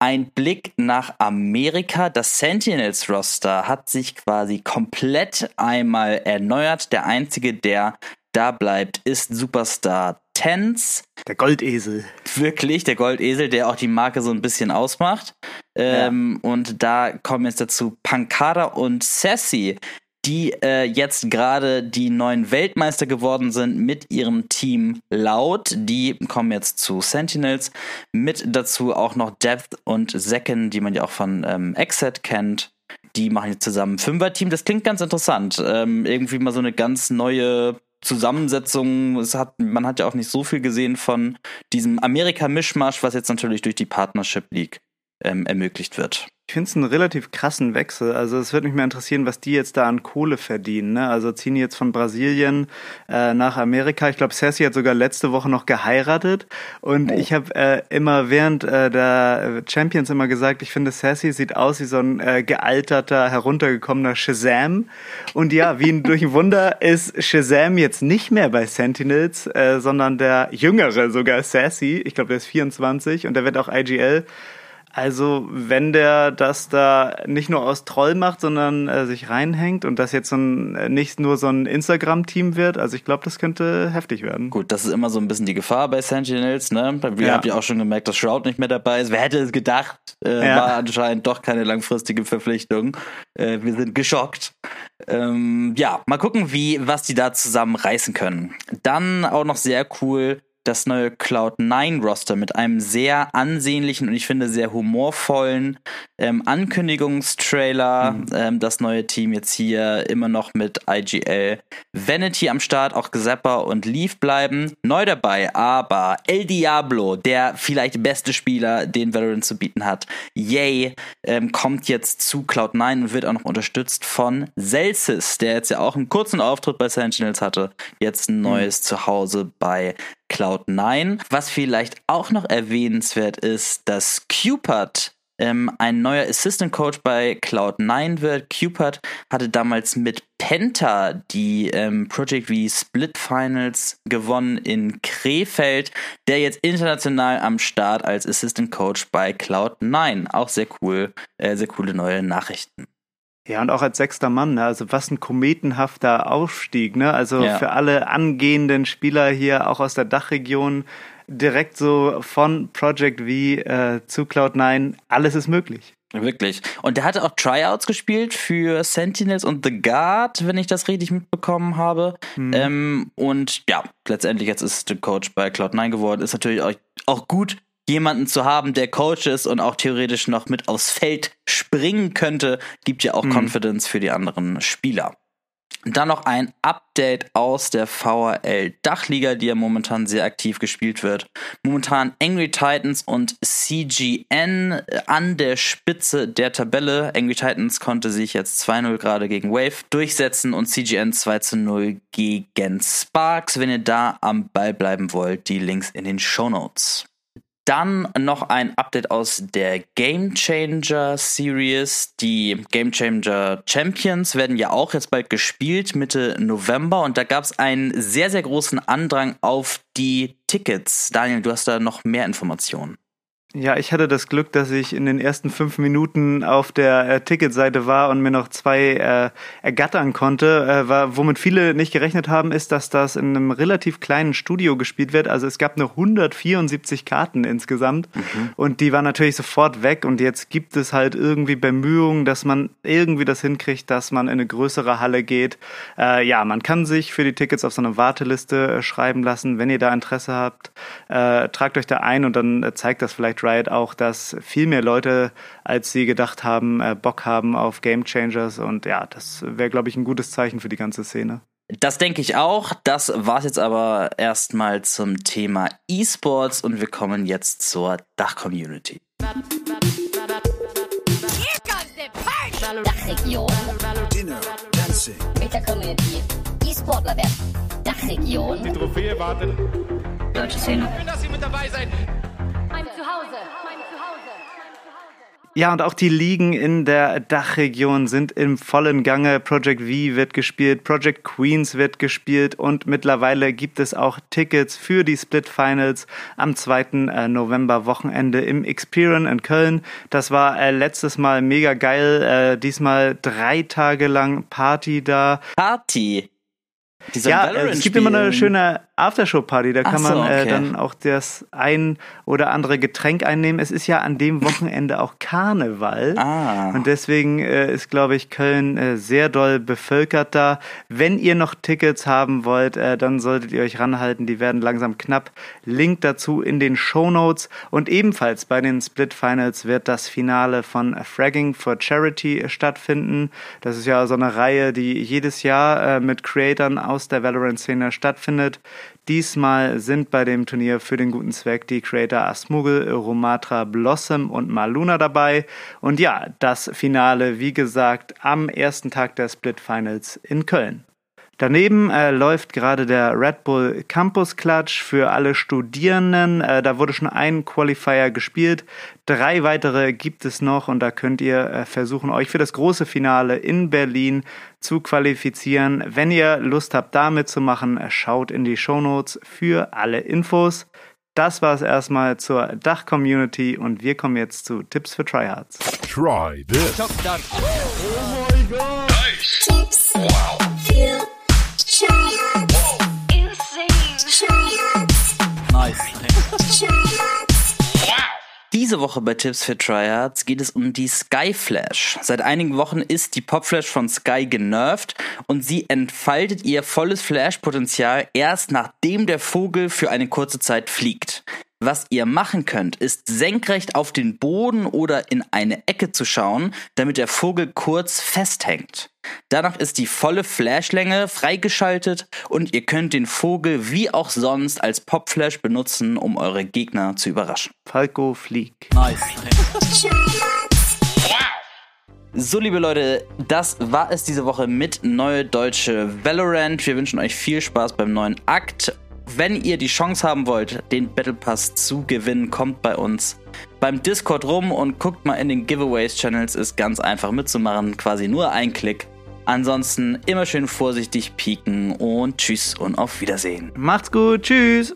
Speaker 2: Ein Blick nach Amerika. Das Sentinels-Roster hat sich quasi komplett einmal erneuert. Der einzige, der da bleibt, ist Superstar Tens.
Speaker 1: Der Goldesel.
Speaker 2: Wirklich, der Goldesel, der auch die Marke so ein bisschen ausmacht. Ähm, ja. Und da kommen jetzt dazu Pankara und Sassy, die äh, jetzt gerade die neuen Weltmeister geworden sind mit ihrem Team Laut. Die kommen jetzt zu Sentinels. Mit dazu auch noch Depth und Zekken, die man ja auch von ähm, Exit kennt. Die machen jetzt zusammen Fünfer-Team. Das klingt ganz interessant. Ähm, irgendwie mal so eine ganz neue Zusammensetzung, es hat, man hat ja auch nicht so viel gesehen von diesem Amerika-Mischmasch, was jetzt natürlich durch die Partnership League ähm, ermöglicht wird.
Speaker 1: Ich finde es einen relativ krassen Wechsel. Also es würde mich mal interessieren, was die jetzt da an Kohle verdienen. Ne? Also ziehen die jetzt von Brasilien äh, nach Amerika. Ich glaube, Sassy hat sogar letzte Woche noch geheiratet. Und oh. ich habe äh, immer während äh, der Champions immer gesagt, ich finde, Sassy sieht aus wie so ein äh, gealterter, heruntergekommener Shazam. Und ja, wie ein, durch ein Wunder ist Shazam jetzt nicht mehr bei Sentinels, äh, sondern der jüngere sogar Sassy. Ich glaube, der ist 24 und der wird auch IGL also, wenn der das da nicht nur aus Troll macht, sondern äh, sich reinhängt und das jetzt so ein, äh, nicht nur so ein Instagram-Team wird, also ich glaube, das könnte heftig werden.
Speaker 2: Gut, das ist immer so ein bisschen die Gefahr bei Sentinels, ne? Wir ja. haben ja auch schon gemerkt, dass Shroud nicht mehr dabei ist. Wer hätte es gedacht? Äh, ja. War anscheinend doch keine langfristige Verpflichtung. Äh, wir sind geschockt. Ähm, ja, mal gucken, wie, was die da zusammen reißen können. Dann auch noch sehr cool, das neue Cloud9-Roster mit einem sehr ansehnlichen und ich finde sehr humorvollen ähm, Ankündigungstrailer. Mhm. Ähm, das neue Team jetzt hier immer noch mit IGL Vanity am Start, auch Gesapper und Leaf bleiben. Neu dabei, aber El Diablo, der vielleicht beste Spieler, den Valorant zu bieten hat. Yay, ähm, kommt jetzt zu Cloud9 und wird auch noch unterstützt von Celsius, der jetzt ja auch einen kurzen Auftritt bei Sentinels hatte. Jetzt ein mhm. neues mhm. Zuhause bei Cloud9. Was vielleicht auch noch erwähnenswert ist, dass Cupid ähm, ein neuer Assistant Coach bei Cloud9 wird. Cupid hatte damals mit Penta die ähm, Project V Split Finals gewonnen in Krefeld, der jetzt international am Start als Assistant Coach bei Cloud9. Auch sehr cool, äh, sehr coole neue Nachrichten.
Speaker 1: Ja, und auch als sechster Mann, ne? also was ein kometenhafter Aufstieg, ne? Also ja. für alle angehenden Spieler hier, auch aus der Dachregion, direkt so von Project V äh, zu Cloud9, alles ist möglich.
Speaker 2: Wirklich. Und der hatte auch Tryouts gespielt für Sentinels und The Guard, wenn ich das richtig mitbekommen habe. Mhm. Ähm, und ja, letztendlich jetzt ist der Coach bei Cloud9 geworden. Ist natürlich auch, auch gut, jemanden zu haben, der Coach ist und auch theoretisch noch mit aufs Feld springen könnte, gibt ja auch mhm. Confidence für die anderen Spieler. Dann noch ein Update aus der VRL Dachliga, die ja momentan sehr aktiv gespielt wird. Momentan Angry Titans und CGN an der Spitze der Tabelle. Angry Titans konnte sich jetzt 2-0 gerade gegen Wave durchsetzen und CGN 2-0 gegen Sparks. Wenn ihr da am Ball bleiben wollt, die Links in den Show Notes. Dann noch ein Update aus der Game Changer Series. Die Game Changer Champions werden ja auch jetzt bald gespielt, Mitte November. Und da gab es einen sehr, sehr großen Andrang auf die Tickets. Daniel, du hast da noch mehr Informationen.
Speaker 1: Ja, ich hatte das Glück, dass ich in den ersten fünf Minuten auf der äh, Ticketseite war und mir noch zwei äh, ergattern konnte. Äh, war, womit viele nicht gerechnet haben, ist, dass das in einem relativ kleinen Studio gespielt wird. Also es gab nur 174 Karten insgesamt mhm. und die waren natürlich sofort weg. Und jetzt gibt es halt irgendwie Bemühungen, dass man irgendwie das hinkriegt, dass man in eine größere Halle geht. Äh, ja, man kann sich für die Tickets auf so eine Warteliste äh, schreiben lassen. Wenn ihr da Interesse habt, äh, tragt euch da ein und dann äh, zeigt das vielleicht Riot auch, dass viel mehr Leute, als sie gedacht haben, äh, Bock haben auf Game Changers. Und ja, das wäre, glaube ich, ein gutes Zeichen für die ganze Szene.
Speaker 2: Das denke ich auch. Das war es jetzt aber erstmal zum Thema E-Sports und wir kommen jetzt zur Dach-Community. Dachregion. Dinner, Dancing. Mit der Community. E-Sportler werden. Dachregion. Die Trophäe wartet.
Speaker 1: Deutsche Szene. Schön, dass Sie mit dabei seid. Zuhause. Mein Zuhause. Ja, und auch die Ligen in der Dachregion sind im vollen Gange. Project V wird gespielt, Project Queens wird gespielt und mittlerweile gibt es auch Tickets für die Split Finals am 2. Äh, November Wochenende im Experian in Köln. Das war äh, letztes Mal mega geil. Äh, diesmal drei Tage lang Party da.
Speaker 2: Party?
Speaker 1: Ja, es gibt immer eine schöne Aftershow-Party, da kann so, man äh, okay. dann auch das ein oder andere Getränk einnehmen. Es ist ja an dem Wochenende auch Karneval. Ah. Und deswegen äh, ist, glaube ich, Köln äh, sehr doll bevölkert da. Wenn ihr noch Tickets haben wollt, äh, dann solltet ihr euch ranhalten. Die werden langsam knapp. Link dazu in den Show Notes. Und ebenfalls bei den Split Finals wird das Finale von Fragging for Charity stattfinden. Das ist ja so eine Reihe, die jedes Jahr äh, mit Creatern aus aus der Valorant-Szene stattfindet. Diesmal sind bei dem Turnier für den guten Zweck die Creator Asmugel, Romatra Blossom und Maluna dabei. Und ja, das Finale, wie gesagt, am ersten Tag der Split Finals in Köln. Daneben äh, läuft gerade der Red Bull Campus Clutch für alle Studierenden. Äh, da wurde schon ein Qualifier gespielt. Drei weitere gibt es noch und da könnt ihr äh, versuchen, euch für das große Finale in Berlin zu qualifizieren. Wenn ihr Lust habt, da mitzumachen, schaut in die Show Notes für alle Infos. Das war es erstmal zur Dach-Community und wir kommen jetzt zu Tipps für Tryhards. Try this. Oh my God. Nice. Tipps. Wow.
Speaker 2: Diese Woche bei Tipps für Tryhards geht es um die Sky Flash. Seit einigen Wochen ist die Pop Flash von Sky genervt und sie entfaltet ihr volles Flash-Potenzial erst nachdem der Vogel für eine kurze Zeit fliegt. Was ihr machen könnt, ist senkrecht auf den Boden oder in eine Ecke zu schauen, damit der Vogel kurz festhängt. Danach ist die volle Flashlänge freigeschaltet und ihr könnt den Vogel wie auch sonst als Popflash benutzen, um eure Gegner zu überraschen.
Speaker 1: Falco fliegt.
Speaker 2: Nice. So, liebe Leute, das war es diese Woche mit Neue Deutsche Valorant. Wir wünschen euch viel Spaß beim neuen Akt wenn ihr die Chance haben wollt, den Battle Pass zu gewinnen, kommt bei uns beim Discord rum und guckt mal in den Giveaways-Channels. Ist ganz einfach mitzumachen, quasi nur ein Klick. Ansonsten immer schön vorsichtig pieken und tschüss und auf Wiedersehen.
Speaker 1: Macht's gut, tschüss.